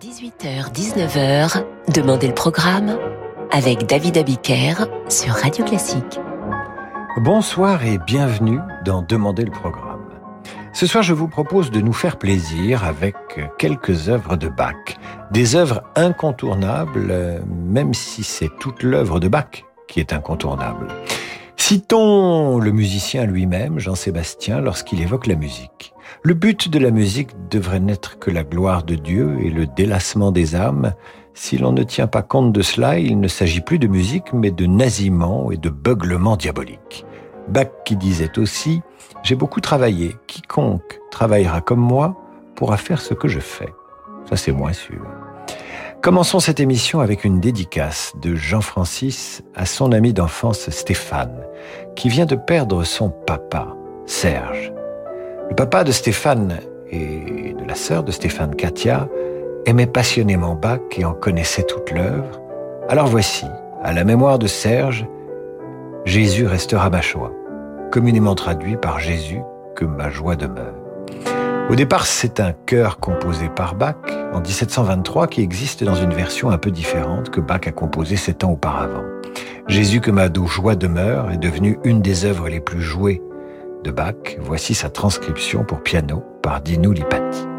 18h-19h, Demandez le programme avec David Abiker sur Radio Classique. Bonsoir et bienvenue dans Demandez le programme. Ce soir, je vous propose de nous faire plaisir avec quelques œuvres de Bach. Des œuvres incontournables, même si c'est toute l'œuvre de Bach qui est incontournable. Citons le musicien lui-même, Jean-Sébastien, lorsqu'il évoque la musique. Le but de la musique devrait n'être que la gloire de Dieu et le délassement des âmes. Si l'on ne tient pas compte de cela, il ne s'agit plus de musique, mais de nasillement et de beuglement diabolique. Bach qui disait aussi, j'ai beaucoup travaillé, quiconque travaillera comme moi pourra faire ce que je fais. Ça c'est moins sûr. Commençons cette émission avec une dédicace de Jean-Francis à son ami d'enfance Stéphane, qui vient de perdre son papa, Serge. Le papa de Stéphane et de la sœur de Stéphane, Katia, aimait passionnément Bach et en connaissait toute l'œuvre. Alors voici, à la mémoire de Serge, Jésus restera ma joie, communément traduit par Jésus, que ma joie demeure. Au départ, c'est un chœur composé par Bach en 1723 qui existe dans une version un peu différente que Bach a composée sept ans auparavant. Jésus que ma joie demeure est devenu une des œuvres les plus jouées voici sa transcription pour piano par Dino Lipati.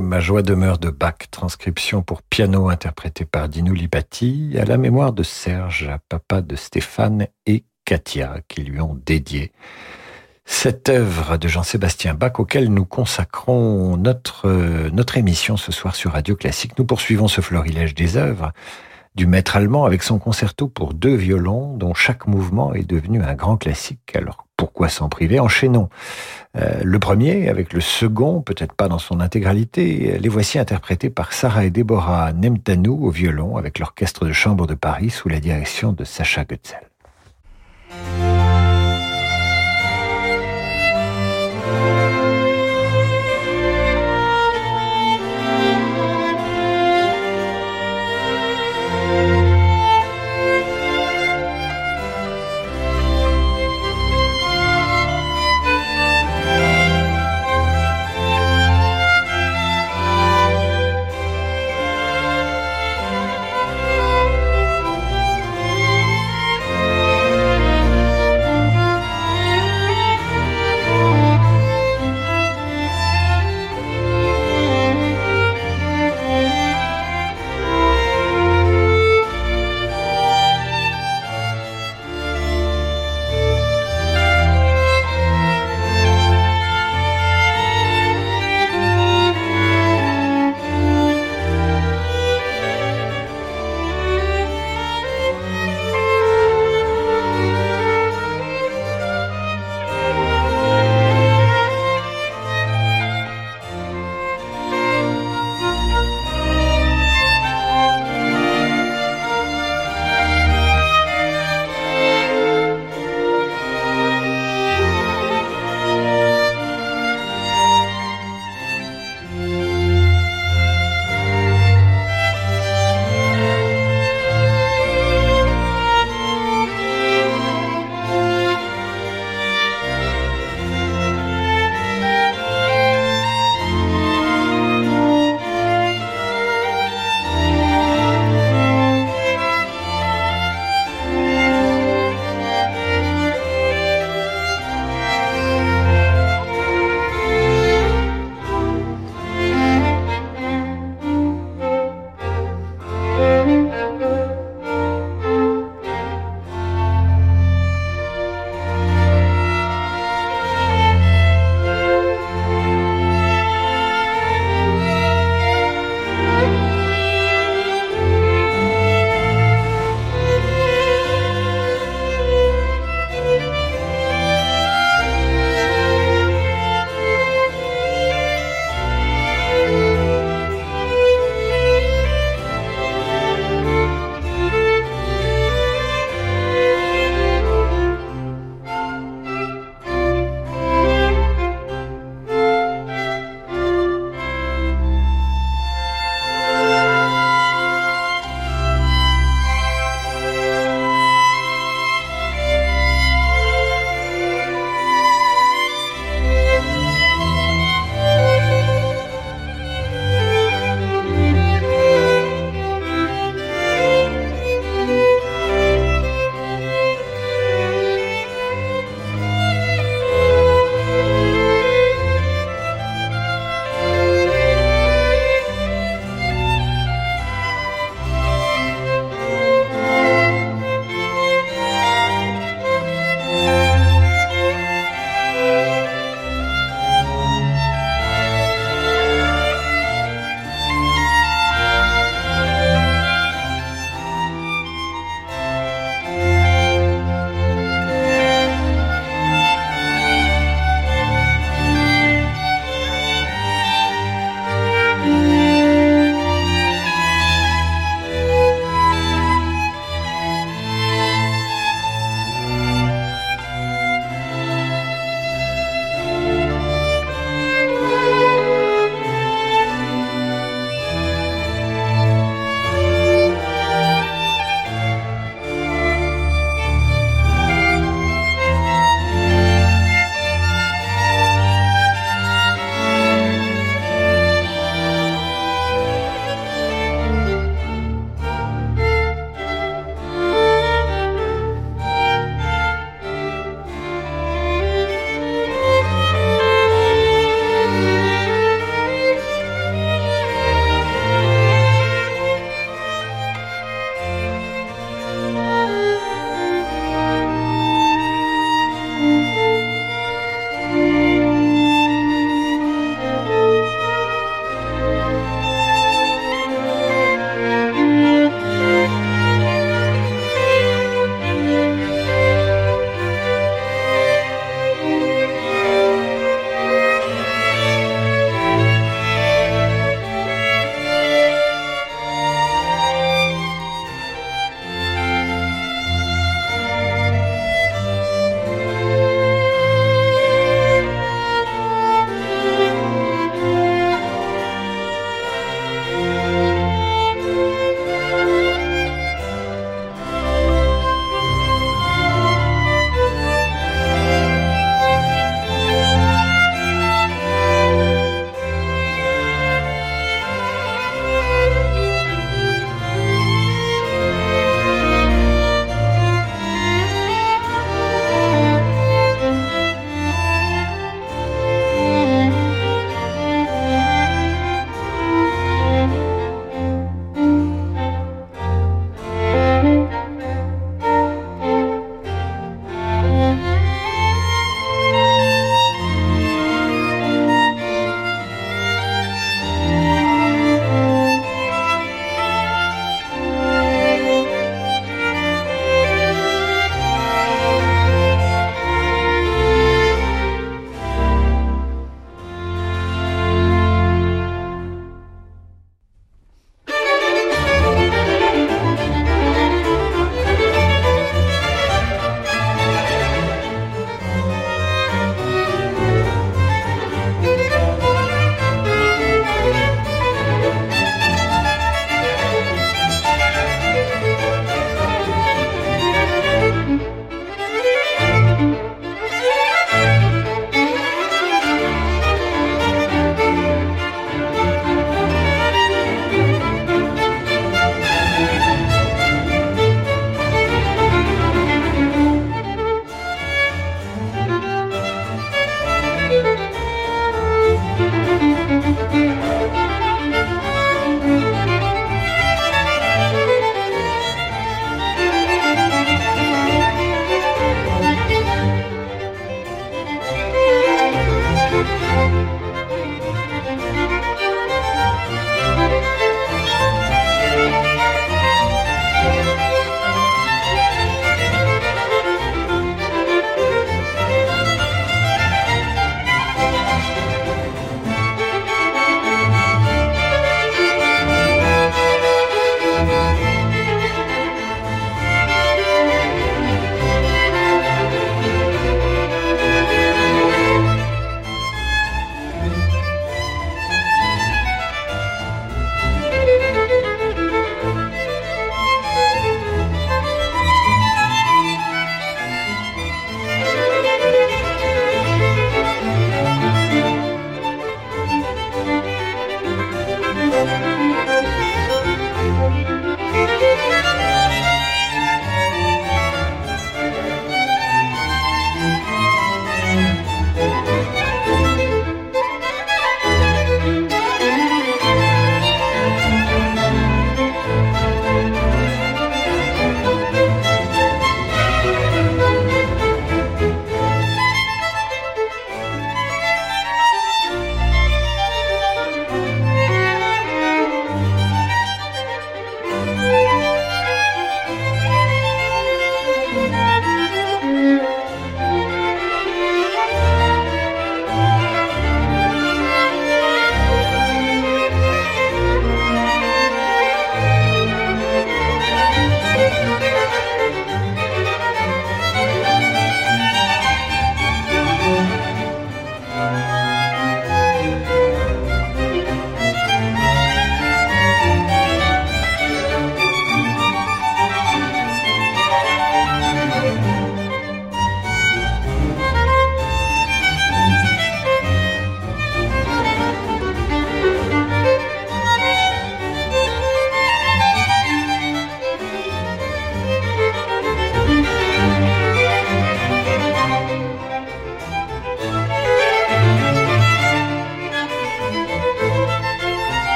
Ma joie demeure de Bach, transcription pour piano interprétée par Dino Lipati, à la mémoire de Serge, papa de Stéphane et Katia, qui lui ont dédié cette œuvre de Jean-Sébastien Bach auquel nous consacrons notre, notre émission ce soir sur Radio Classique. Nous poursuivons ce florilège des œuvres du maître allemand avec son concerto pour deux violons dont chaque mouvement est devenu un grand classique. Alors pourquoi s'en priver? Enchaînons euh, le premier avec le second, peut-être pas dans son intégralité. Les voici interprétés par Sarah et Deborah Nemtanou au violon avec l'orchestre de chambre de Paris sous la direction de Sacha Goetzel.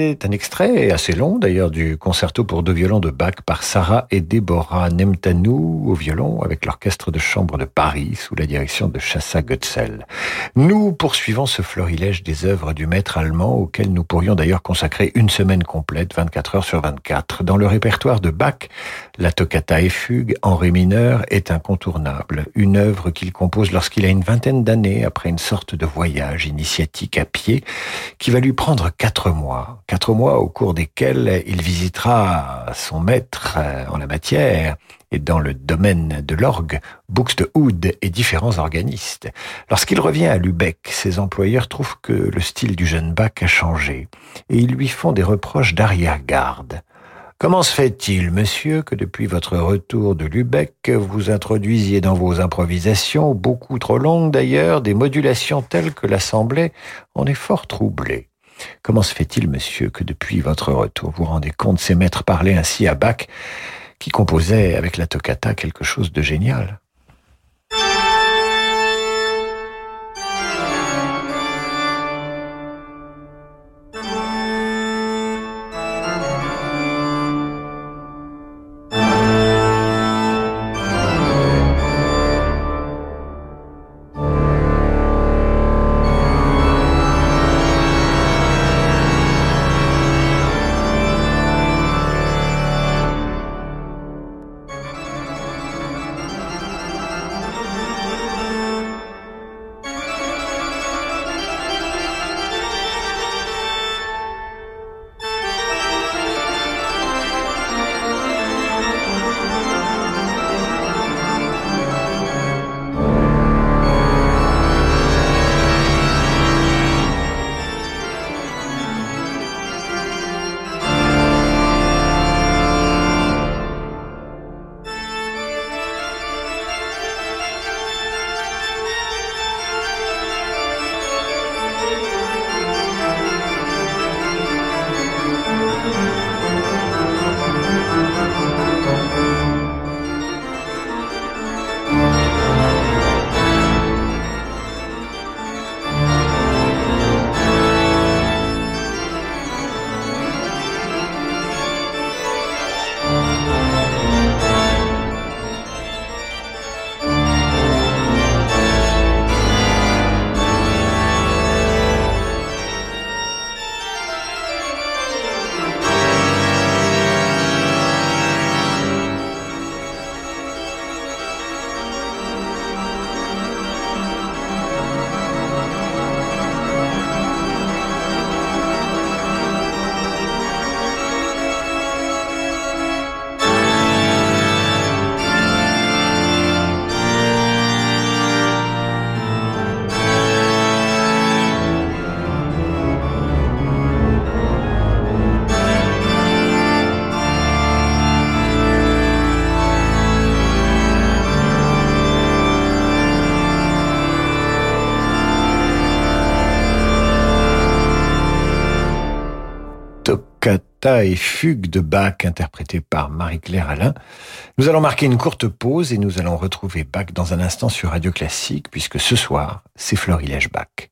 C'était un extrait assez long d'ailleurs du concerto pour deux violons de Bach par Sarah et Deborah Nemtanou au violon avec l'orchestre de chambre de Paris sous la direction de Chassa Götzel. Nous poursuivons ce florilège des œuvres du maître allemand auquel nous pourrions d'ailleurs consacrer une semaine complète, 24 heures sur 24. Dans le répertoire de Bach, la toccata et fugue en ré mineur est incontournable, une œuvre qu'il compose lorsqu'il a une vingtaine d'années après une sorte de voyage initiatique à pied qui va lui prendre quatre mois, quatre mois au cours desquels il visitera son maître euh, en la matière et dans le domaine de l'orgue, Buxtehude et différents organistes. Lorsqu'il revient à Lübeck, ses employeurs trouvent que le style du jeune Bach a changé et ils lui font des reproches d'arrière-garde. Comment se fait-il, monsieur, que depuis votre retour de Lübeck, vous introduisiez dans vos improvisations, beaucoup trop longues d'ailleurs, des modulations telles que l'Assemblée en est fort troublée? Comment se fait-il, monsieur, que depuis votre retour, vous rendez compte ces maîtres parlaient ainsi à Bach, qui composait avec la toccata quelque chose de génial? Et Fugue de Bach interprété par Marie-Claire Alain. Nous allons marquer une courte pause et nous allons retrouver Bach dans un instant sur Radio Classique puisque ce soir, c'est Florilège Bach.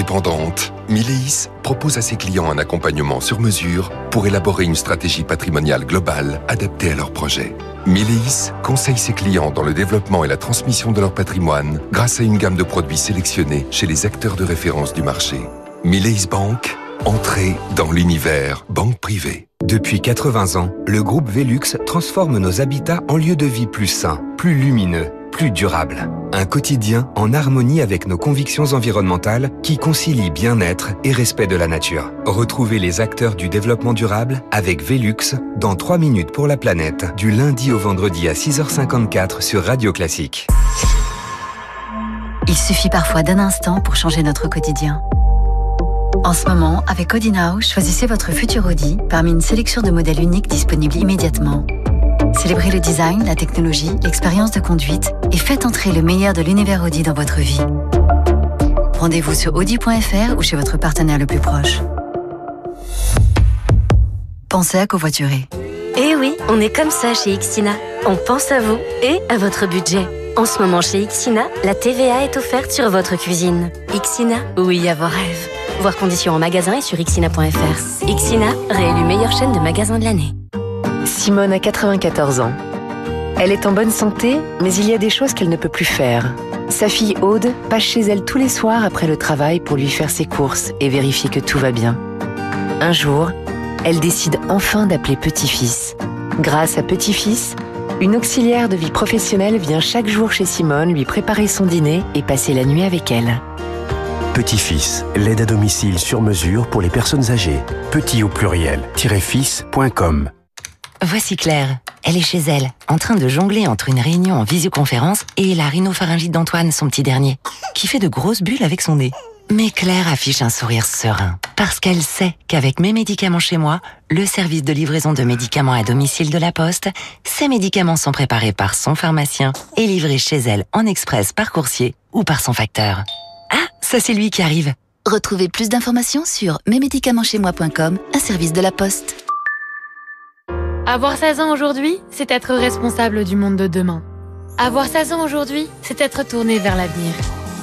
Indépendante, Mileis propose à ses clients un accompagnement sur mesure pour élaborer une stratégie patrimoniale globale adaptée à leurs projets. Mileis conseille ses clients dans le développement et la transmission de leur patrimoine grâce à une gamme de produits sélectionnés chez les acteurs de référence du marché. Mileis Bank, entrée dans l'univers banque privée. Depuis 80 ans, le groupe Velux transforme nos habitats en lieux de vie plus sains, plus lumineux plus durable. Un quotidien en harmonie avec nos convictions environnementales qui concilie bien-être et respect de la nature. Retrouvez les acteurs du développement durable avec Velux dans 3 minutes pour la planète du lundi au vendredi à 6h54 sur Radio Classique. Il suffit parfois d'un instant pour changer notre quotidien. En ce moment, avec Audi choisissez votre futur Audi parmi une sélection de modèles uniques disponibles immédiatement. Célébrez le design, la technologie, l'expérience de conduite et faites entrer le meilleur de l'univers Audi dans votre vie. Rendez-vous sur audi.fr ou chez votre partenaire le plus proche. Pensez à covoiturer. Eh oui, on est comme ça chez Xtina. On pense à vous et à votre budget. En ce moment chez Ixina, la TVA est offerte sur votre cuisine. Ixina, oui à vos rêves. Voir conditions en magasin et sur ixina.fr. Ixina, réélu meilleure chaîne de magasins de l'année. Simone a 94 ans. Elle est en bonne santé, mais il y a des choses qu'elle ne peut plus faire. Sa fille Aude passe chez elle tous les soirs après le travail pour lui faire ses courses et vérifier que tout va bien. Un jour, elle décide enfin d'appeler Petit-Fils. Grâce à Petit-Fils, une auxiliaire de vie professionnelle vient chaque jour chez Simone lui préparer son dîner et passer la nuit avec elle. Petit-Fils, l'aide à domicile sur mesure pour les personnes âgées. Petit au pluriel, fils.com. Voici Claire. Elle est chez elle, en train de jongler entre une réunion en visioconférence et la rhinopharyngite d'Antoine, son petit dernier, qui fait de grosses bulles avec son nez. Mais Claire affiche un sourire serein, parce qu'elle sait qu'avec mes médicaments chez moi, le service de livraison de médicaments à domicile de la Poste, ces médicaments sont préparés par son pharmacien et livrés chez elle en express par coursier ou par son facteur. Ah, ça c'est lui qui arrive. Retrouvez plus d'informations sur mesmédicamentschezmoi.com, un service de la Poste. Avoir 16 ans aujourd'hui, c'est être responsable du monde de demain. Avoir 16 ans aujourd'hui, c'est être tourné vers l'avenir.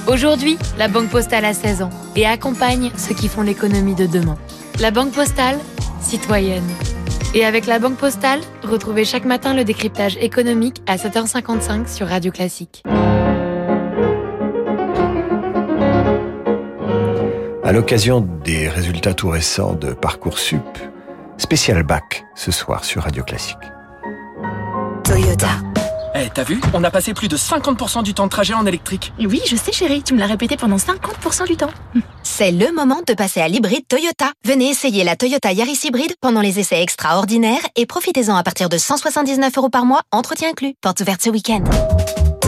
Aujourd'hui, la Banque Postale a 16 ans et accompagne ceux qui font l'économie de demain. La Banque Postale, citoyenne. Et avec la Banque Postale, retrouvez chaque matin le décryptage économique à 7h55 sur Radio Classique. À l'occasion des résultats tout récents de Parcoursup, spécial bac ce soir sur Radio Classique. Toyota. Eh, t'as vu? On a passé plus de 50% du temps de trajet en électrique. Oui, je sais chérie, tu me l'as répété pendant 50% du temps. C'est le moment de passer à l'hybride Toyota. Venez essayer la Toyota Yaris hybride pendant les essais extraordinaires et profitez-en à partir de 179 euros par mois, entretien inclus. Porte ouverte ce week-end.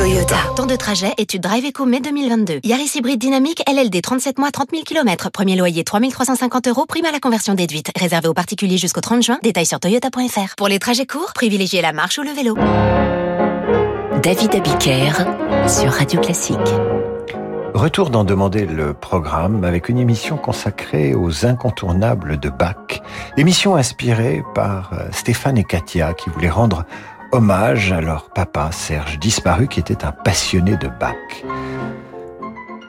Toyota. Temps de trajet, étude Drive Eco mai 2022. Yaris hybride dynamique, LLD 37 mois, 30 000 km. Premier loyer 3350 euros, prime à la conversion déduite. Réservé aux particuliers jusqu'au 30 juin. Détails sur toyota.fr. Pour les trajets courts, privilégiez la marche ou le vélo. David Abiker sur Radio Classique. Retour d'en demander le programme avec une émission consacrée aux incontournables de Bach. Émission inspirée par euh, Stéphane et Katia qui voulaient rendre hommage à leur papa Serge disparu qui était un passionné de Bach.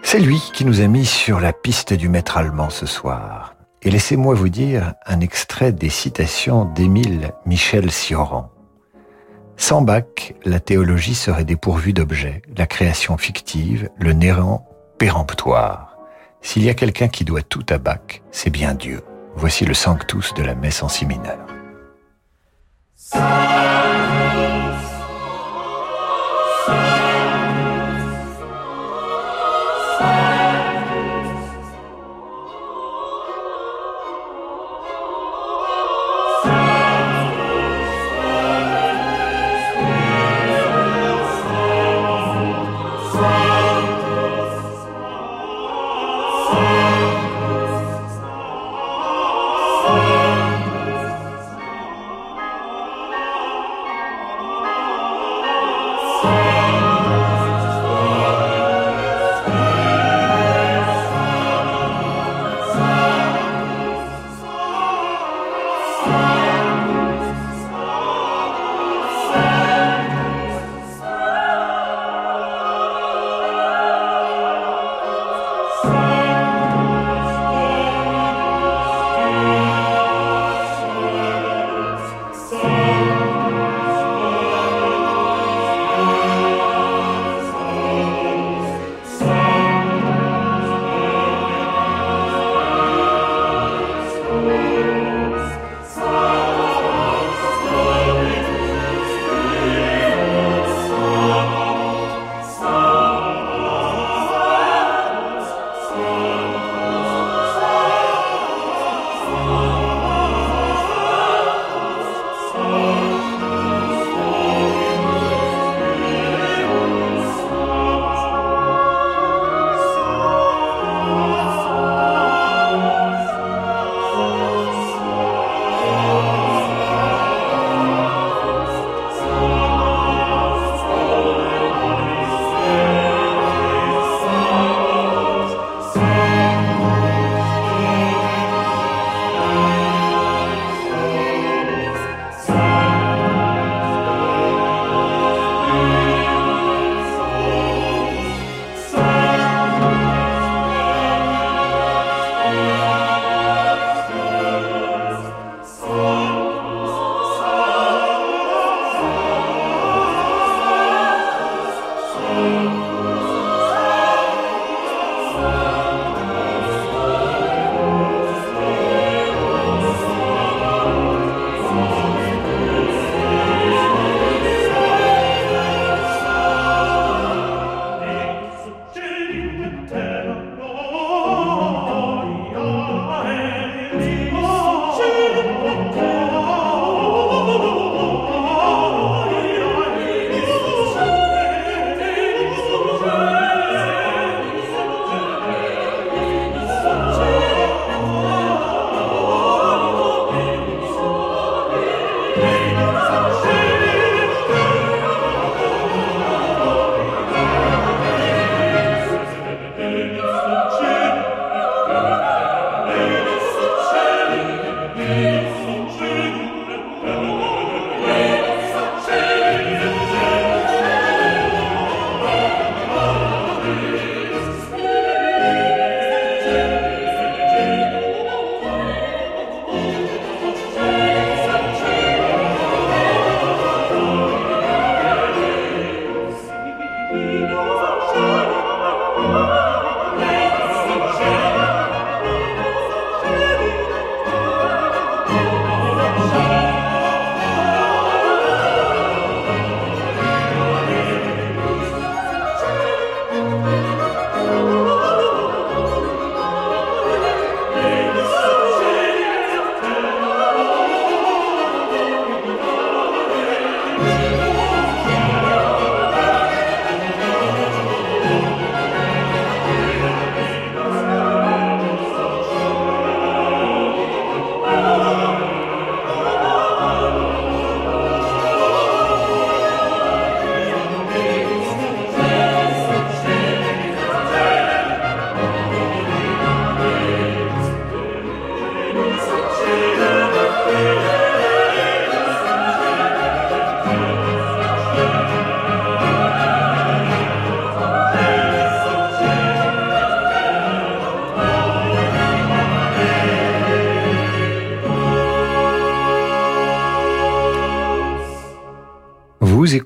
C'est lui qui nous a mis sur la piste du maître allemand ce soir. Et laissez-moi vous dire un extrait des citations d'Émile Michel Sioran. Sans Bach, la théologie serait dépourvue d'objets, la création fictive, le néant péremptoire. S'il y a quelqu'un qui doit tout à Bach, c'est bien Dieu. Voici le sanctus de la messe en si mineur.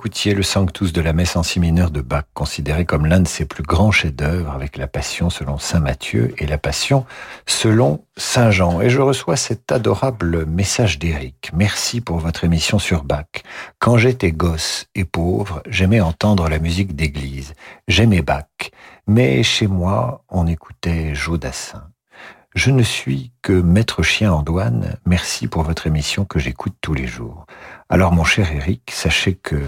Écoutiez le Sanctus de la messe en si mineur de Bach, considéré comme l'un de ses plus grands chefs-d'œuvre avec la Passion selon Saint Matthieu et la Passion selon Saint Jean. Et je reçois cet adorable message d'Éric. Merci pour votre émission sur Bach. Quand j'étais gosse et pauvre, j'aimais entendre la musique d'église. J'aimais Bach. Mais chez moi, on écoutait Jodassin. Je ne suis que maître chien en douane. Merci pour votre émission que j'écoute tous les jours. Alors mon cher Eric, sachez que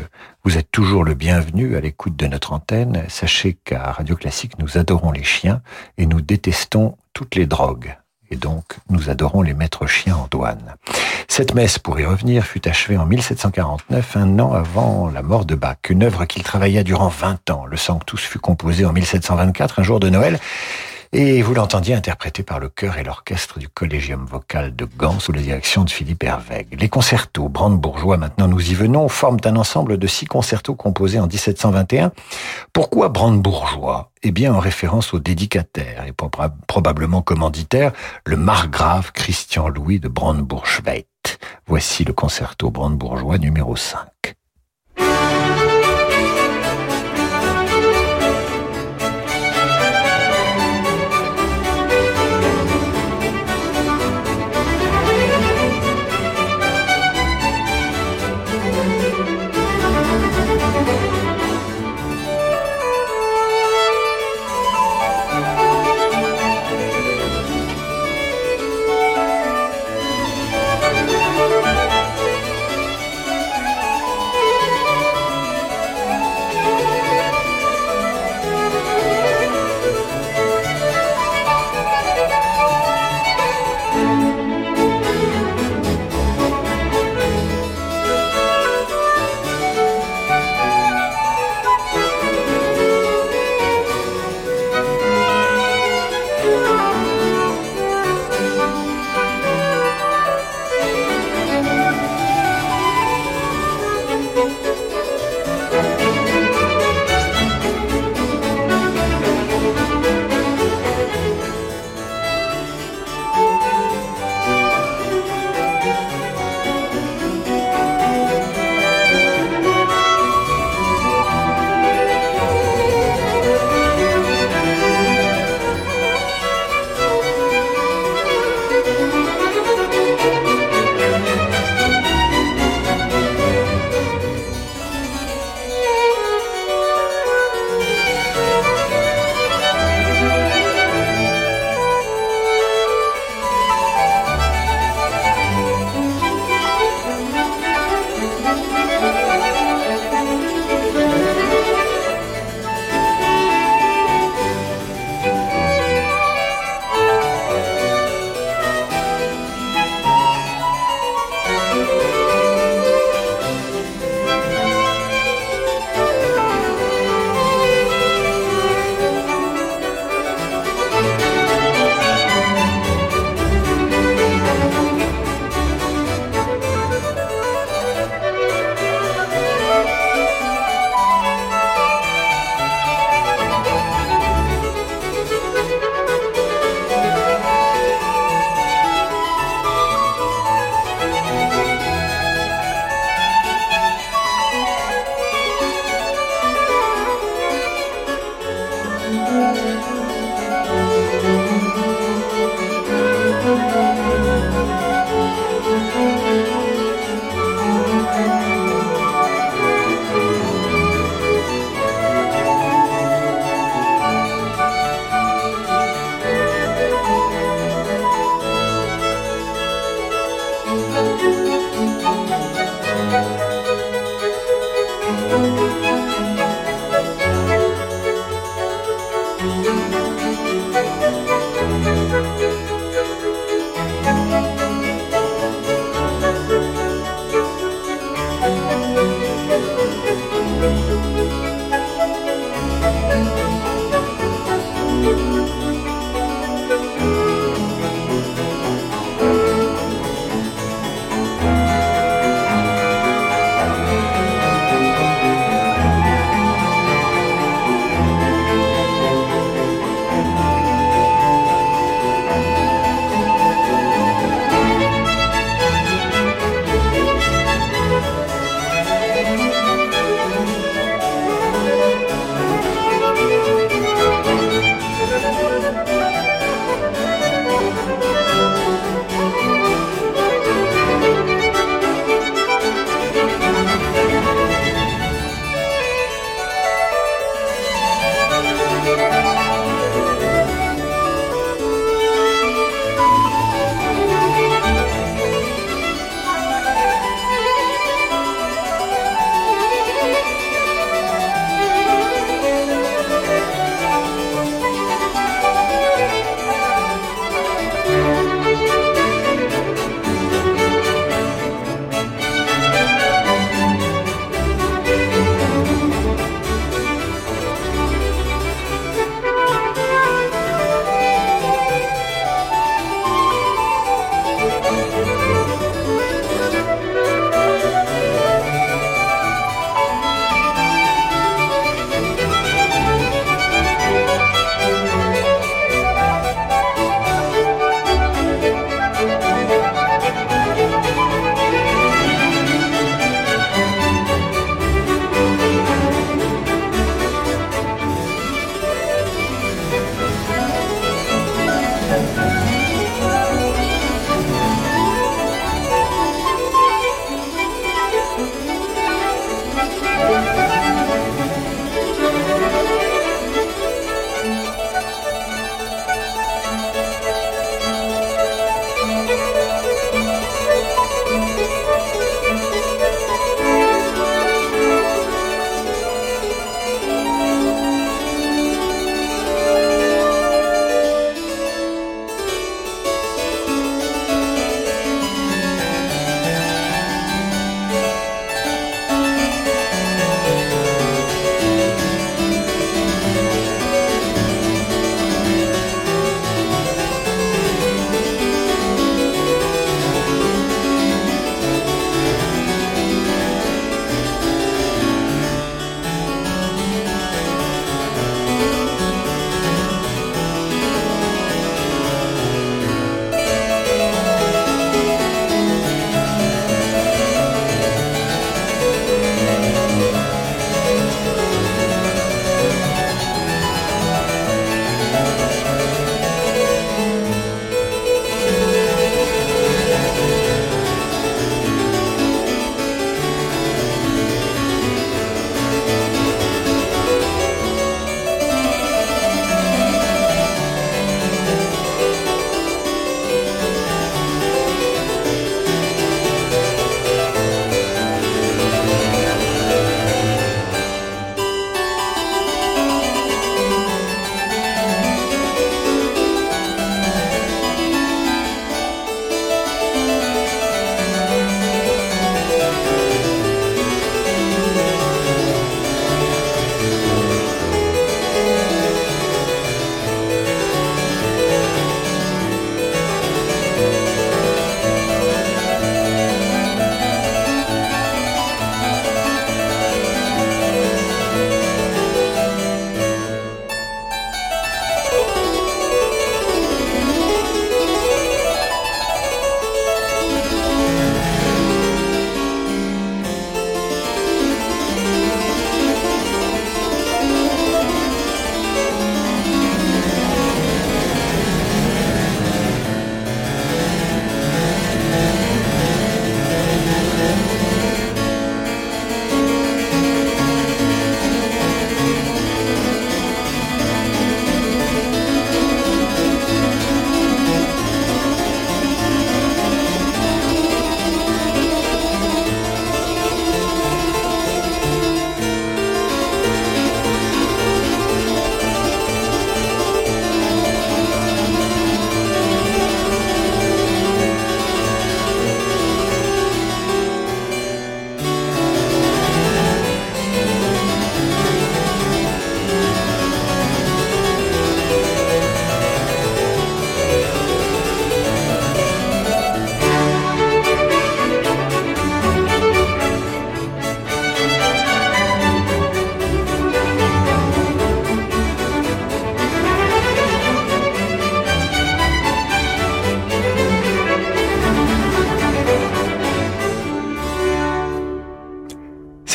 vous êtes toujours le bienvenu à l'écoute de notre antenne. Sachez qu'à Radio Classique, nous adorons les chiens et nous détestons toutes les drogues. Et donc, nous adorons les maîtres chiens en douane. Cette messe, pour y revenir, fut achevée en 1749, un an avant la mort de Bach, une œuvre qu'il travailla durant 20 ans. Le Sanctus fut composé en 1724, un jour de Noël, et vous l'entendiez interprété par le chœur et l'orchestre du Collégium vocal de Gand sous la direction de Philippe Hervègue. Les concertos brandebourgeois, maintenant nous y venons, forment un ensemble de six concertos composés en 1721. Pourquoi brandebourgeois Eh bien en référence au dédicataire et probablement commanditaire, le margrave Christian Louis de Brandebourg-Schweigt. Voici le concerto brandebourgeois numéro 5.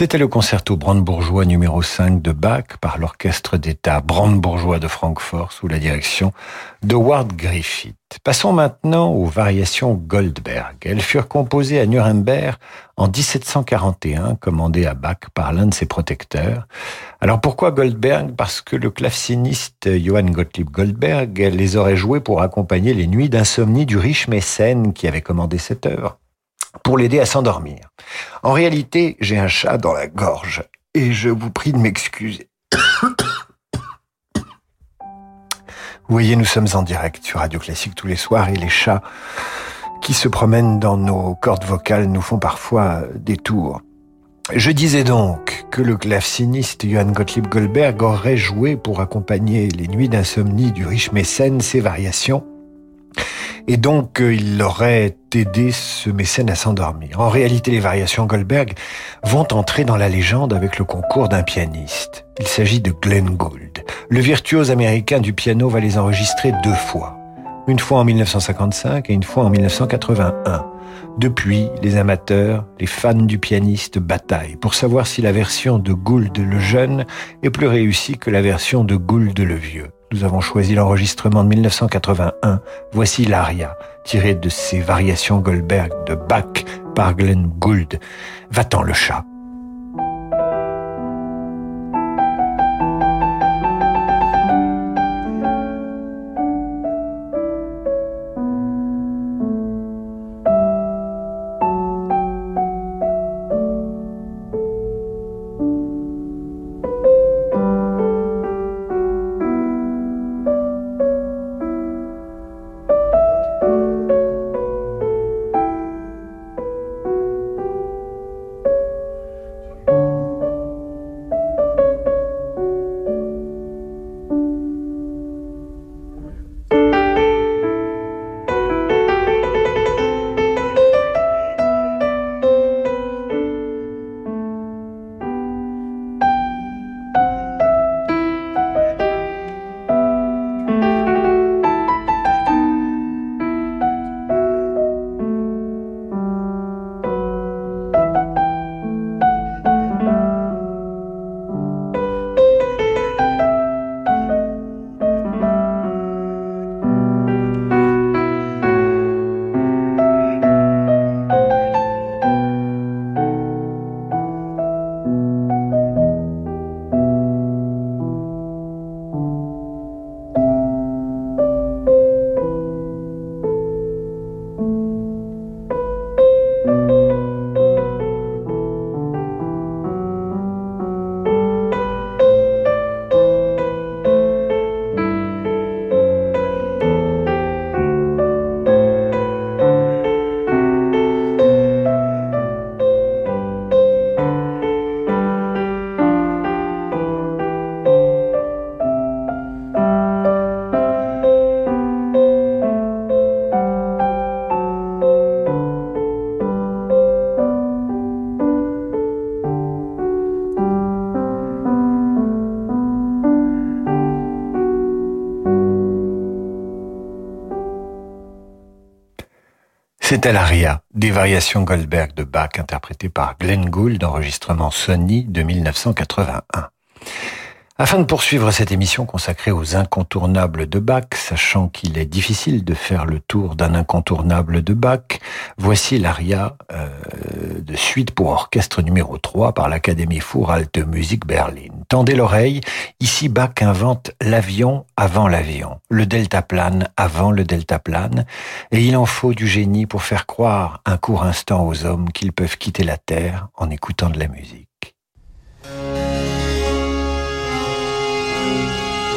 C'était le concerto brandebourgeois numéro 5 de Bach par l'orchestre d'État brandebourgeois de Francfort sous la direction de Ward Griffith. Passons maintenant aux variations Goldberg. Elles furent composées à Nuremberg en 1741, commandées à Bach par l'un de ses protecteurs. Alors pourquoi Goldberg? Parce que le claveciniste Johann Gottlieb Goldberg les aurait jouées pour accompagner les nuits d'insomnie du riche mécène qui avait commandé cette œuvre pour l'aider à s'endormir. En réalité, j'ai un chat dans la gorge et je vous prie de m'excuser. Vous voyez, nous sommes en direct sur Radio Classique tous les soirs et les chats qui se promènent dans nos cordes vocales nous font parfois des tours. Je disais donc que le claveciniste Johann Gottlieb Goldberg aurait joué pour accompagner les nuits d'insomnie du riche mécène ces variations et donc euh, il aurait aidé ce mécène à s'endormir. En réalité, les variations Goldberg vont entrer dans la légende avec le concours d'un pianiste. Il s'agit de Glenn Gould. Le virtuose américain du piano va les enregistrer deux fois. Une fois en 1955 et une fois en 1981. Depuis, les amateurs, les fans du pianiste bataillent pour savoir si la version de Gould le jeune est plus réussie que la version de Gould le vieux. Nous avons choisi l'enregistrement de 1981. Voici l'aria, tirée de ces variations Goldberg de Bach par Glenn Gould. Va-t'en le chat. C'était l'aria des variations Goldberg de Bach interprétées par Glenn Gould, enregistrement Sony de 1981. Afin de poursuivre cette émission consacrée aux incontournables de Bach, sachant qu'il est difficile de faire le tour d'un incontournable de Bach, voici l'aria euh, de suite pour orchestre numéro 3 par l'Académie Alte Musik Berlin. Tendez l'oreille, ici Bach invente l'avion avant l'avion, le deltaplane avant le deltaplane, et il en faut du génie pour faire croire un court instant aux hommes qu'ils peuvent quitter la Terre en écoutant de la musique.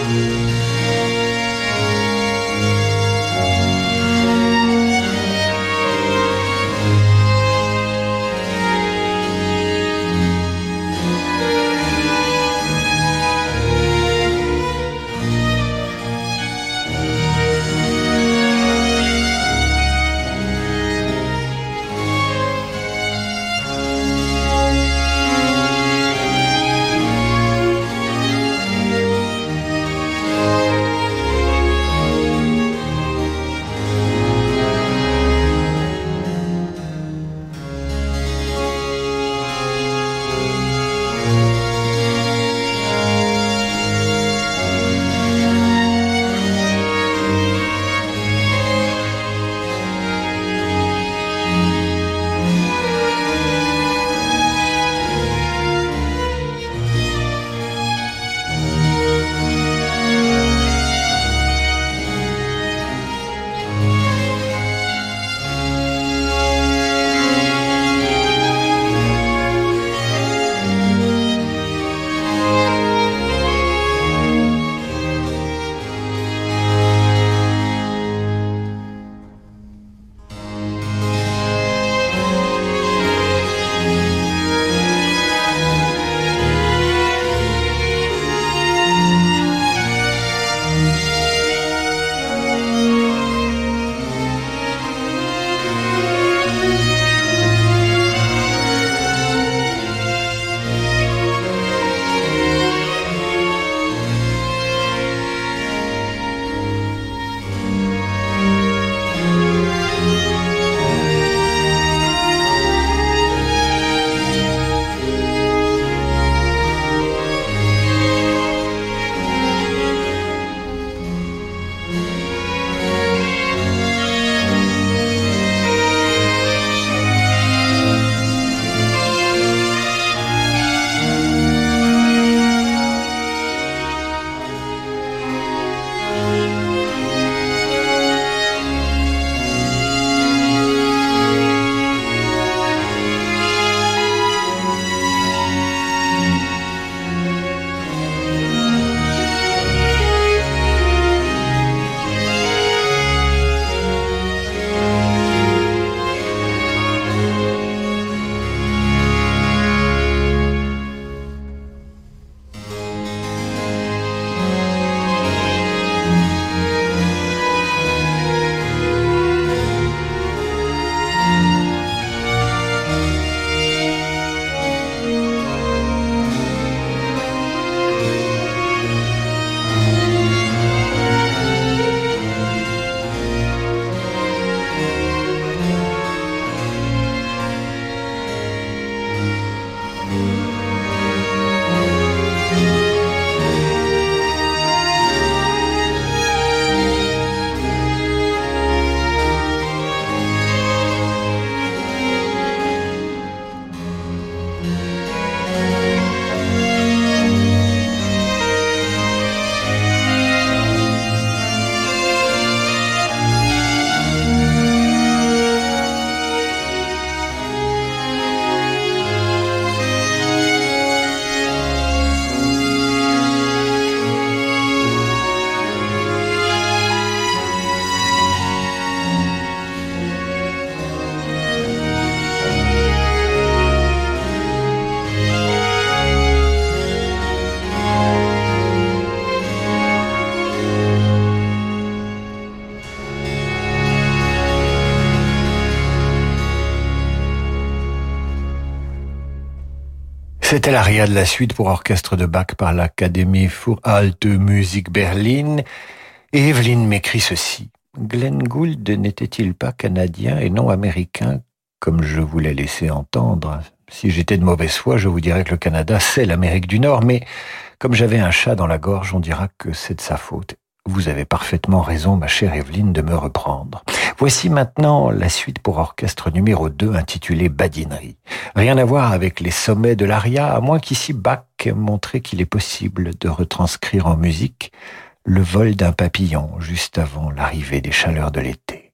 Thank you. C'était l'aria de la suite pour orchestre de Bach par l'Académie für Alte Musik Berlin. Et Evelyne m'écrit ceci. Glenn Gould n'était-il pas canadien et non américain, comme je voulais laisser entendre? Si j'étais de mauvaise foi, je vous dirais que le Canada, c'est l'Amérique du Nord, mais comme j'avais un chat dans la gorge, on dira que c'est de sa faute. Vous avez parfaitement raison, ma chère Evelyne, de me reprendre. Voici maintenant la suite pour orchestre numéro 2 intitulée Badinerie. Rien à voir avec les sommets de l'aria, à moins qu'ici Bach montrait qu'il est possible de retranscrire en musique le vol d'un papillon juste avant l'arrivée des chaleurs de l'été.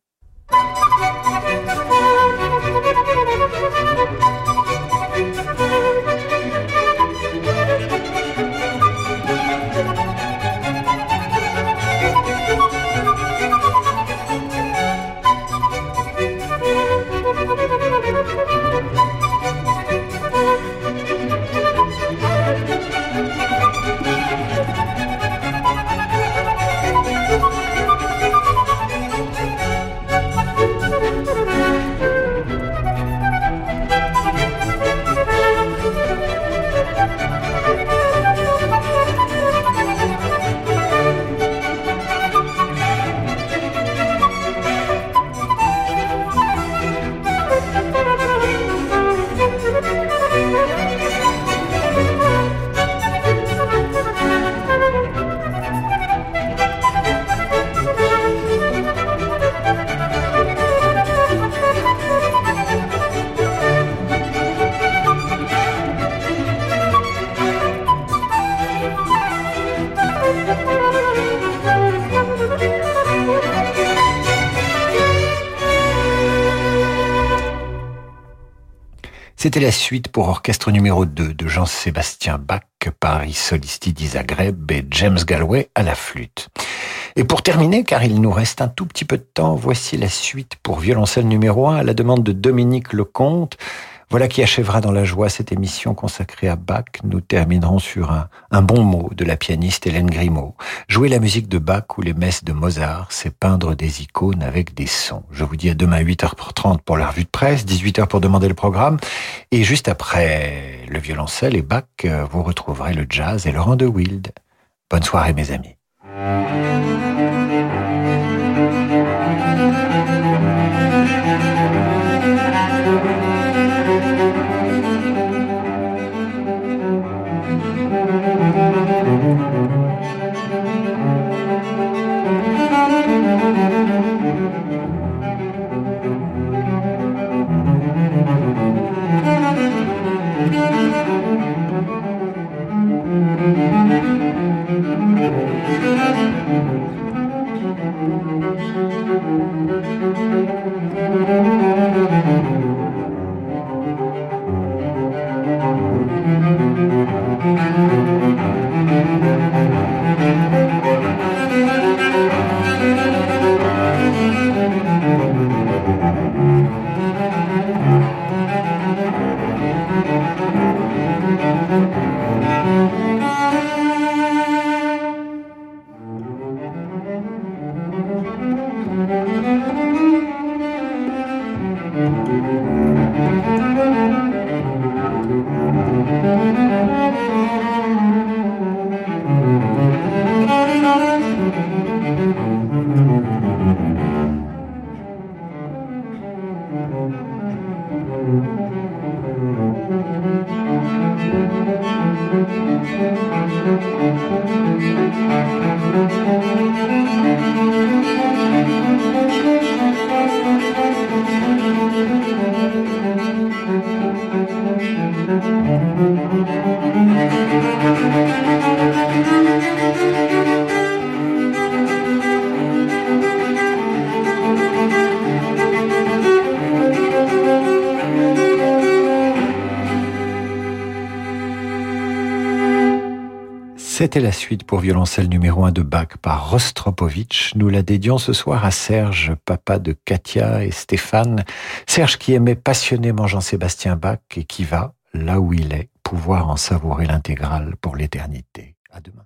C'était la suite pour orchestre numéro 2 de Jean-Sébastien Bach, Paris Solisti d'Isagreb et James Galway à la flûte. Et pour terminer, car il nous reste un tout petit peu de temps, voici la suite pour violoncelle numéro 1 à la demande de Dominique Lecomte. Voilà qui achèvera dans la joie cette émission consacrée à Bach. Nous terminerons sur un, bon mot de la pianiste Hélène Grimaud. Jouer la musique de Bach ou les messes de Mozart, c'est peindre des icônes avec des sons. Je vous dis à demain 8h30 pour la revue de presse, 18h pour demander le programme. Et juste après le violoncelle et Bach, vous retrouverez le jazz et Laurent de Wild. Bonne soirée mes amis. C'était la suite pour violoncelle numéro 1 de Bach par Rostropovitch. Nous la dédions ce soir à Serge, papa de Katia et Stéphane. Serge qui aimait passionnément Jean-Sébastien Bach et qui va, là où il est, pouvoir en savourer l'intégrale pour l'éternité. À demain.